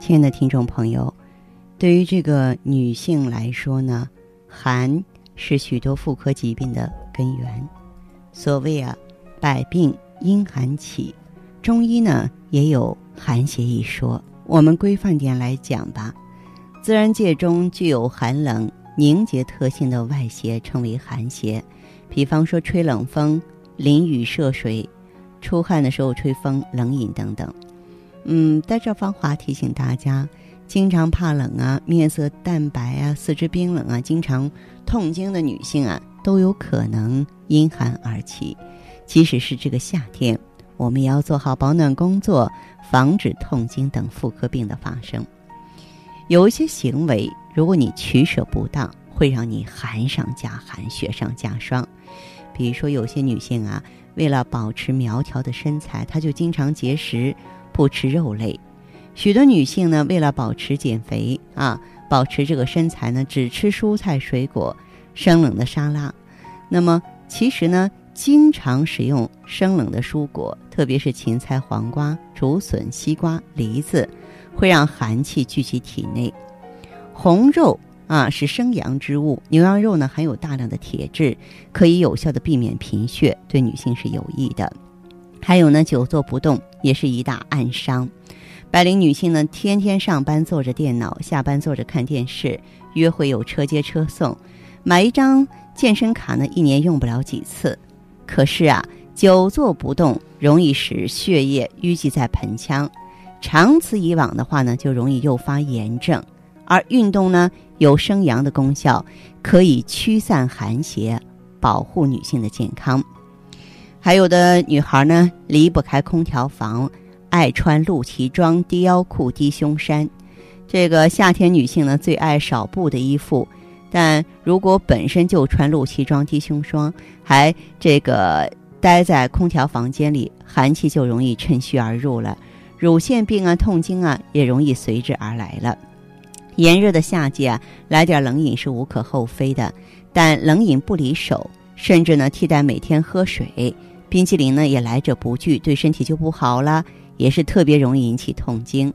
亲爱的听众朋友，对于这个女性来说呢，寒是许多妇科疾病的根源。所谓啊，百病因寒起，中医呢也有寒邪一说。我们规范点来讲吧，自然界中具有寒冷凝结特性的外邪称为寒邪，比方说吹冷风、淋雨涉水、出汗的时候吹风、冷饮等等。嗯，在这方华提醒大家，经常怕冷啊、面色淡白啊、四肢冰冷啊、经常痛经的女性啊，都有可能因寒而起。即使是这个夏天，我们也要做好保暖工作，防止痛经等妇科病的发生。有一些行为，如果你取舍不当，会让你寒上加寒、雪上加霜。比如说，有些女性啊，为了保持苗条的身材，她就经常节食。不吃肉类，许多女性呢，为了保持减肥啊，保持这个身材呢，只吃蔬菜水果、生冷的沙拉。那么，其实呢，经常使用生冷的蔬果，特别是芹菜、黄瓜、竹笋、西瓜、梨子，会让寒气聚集体内。红肉啊，是生阳之物，牛羊肉呢，含有大量的铁质，可以有效的避免贫血，对女性是有益的。还有呢，久坐不动也是一大暗伤。白领女性呢，天天上班坐着电脑，下班坐着看电视，约会有车接车送，买一张健身卡呢，一年用不了几次。可是啊，久坐不动容易使血液淤积在盆腔，长此以往的话呢，就容易诱发炎症。而运动呢，有生阳的功效，可以驱散寒邪，保护女性的健康。还有的女孩呢，离不开空调房，爱穿露脐装、低腰裤、低胸衫。这个夏天女性呢，最爱少布的衣服。但如果本身就穿露脐装、低胸装，还这个待在空调房间里，寒气就容易趁虚而入了，乳腺病啊、痛经啊，也容易随之而来了。炎热的夏季啊，来点冷饮是无可厚非的，但冷饮不离手，甚至呢，替代每天喝水。冰淇淋呢也来者不拒，对身体就不好了，也是特别容易引起痛经。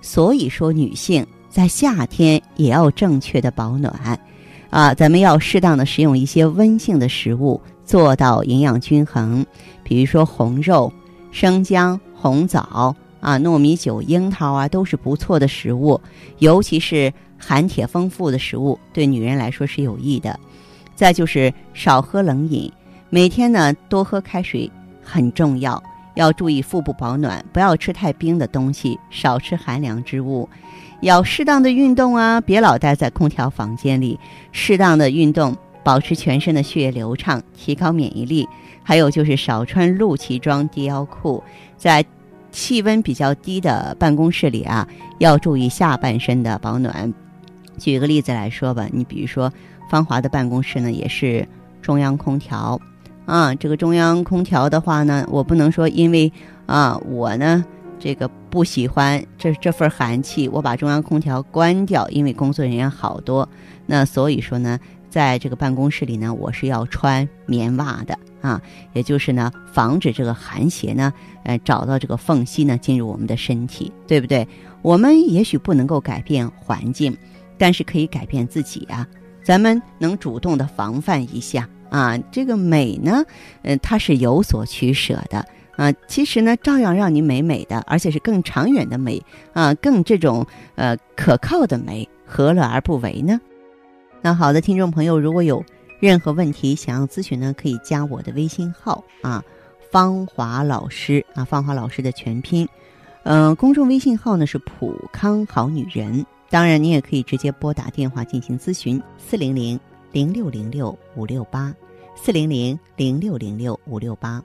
所以说，女性在夏天也要正确的保暖，啊，咱们要适当的食用一些温性的食物，做到营养均衡。比如说红肉、生姜、红枣啊、糯米酒、樱桃啊，都是不错的食物。尤其是含铁丰富的食物，对女人来说是有益的。再就是少喝冷饮。每天呢，多喝开水很重要，要注意腹部保暖，不要吃太冰的东西，少吃寒凉之物，要适当的运动啊，别老待在空调房间里，适当的运动，保持全身的血液流畅，提高免疫力。还有就是少穿露脐装、低腰裤，在气温比较低的办公室里啊，要注意下半身的保暖。举个例子来说吧，你比如说芳华的办公室呢，也是中央空调。啊，这个中央空调的话呢，我不能说因为啊我呢这个不喜欢这这份寒气，我把中央空调关掉，因为工作人员好多，那所以说呢，在这个办公室里呢，我是要穿棉袜的啊，也就是呢，防止这个寒邪呢，呃，找到这个缝隙呢，进入我们的身体，对不对？我们也许不能够改变环境，但是可以改变自己啊，咱们能主动的防范一下。啊，这个美呢，嗯，它是有所取舍的啊。其实呢，照样让你美美的，而且是更长远的美啊，更这种呃可靠的美，何乐而不为呢？那好的，听众朋友，如果有任何问题想要咨询呢，可以加我的微信号啊，芳华老师啊，芳华老师的全拼，嗯，公众微信号呢是普康好女人。当然，你也可以直接拨打电话进行咨询，四零零。零六零六五六八，四零零零六零六五六八。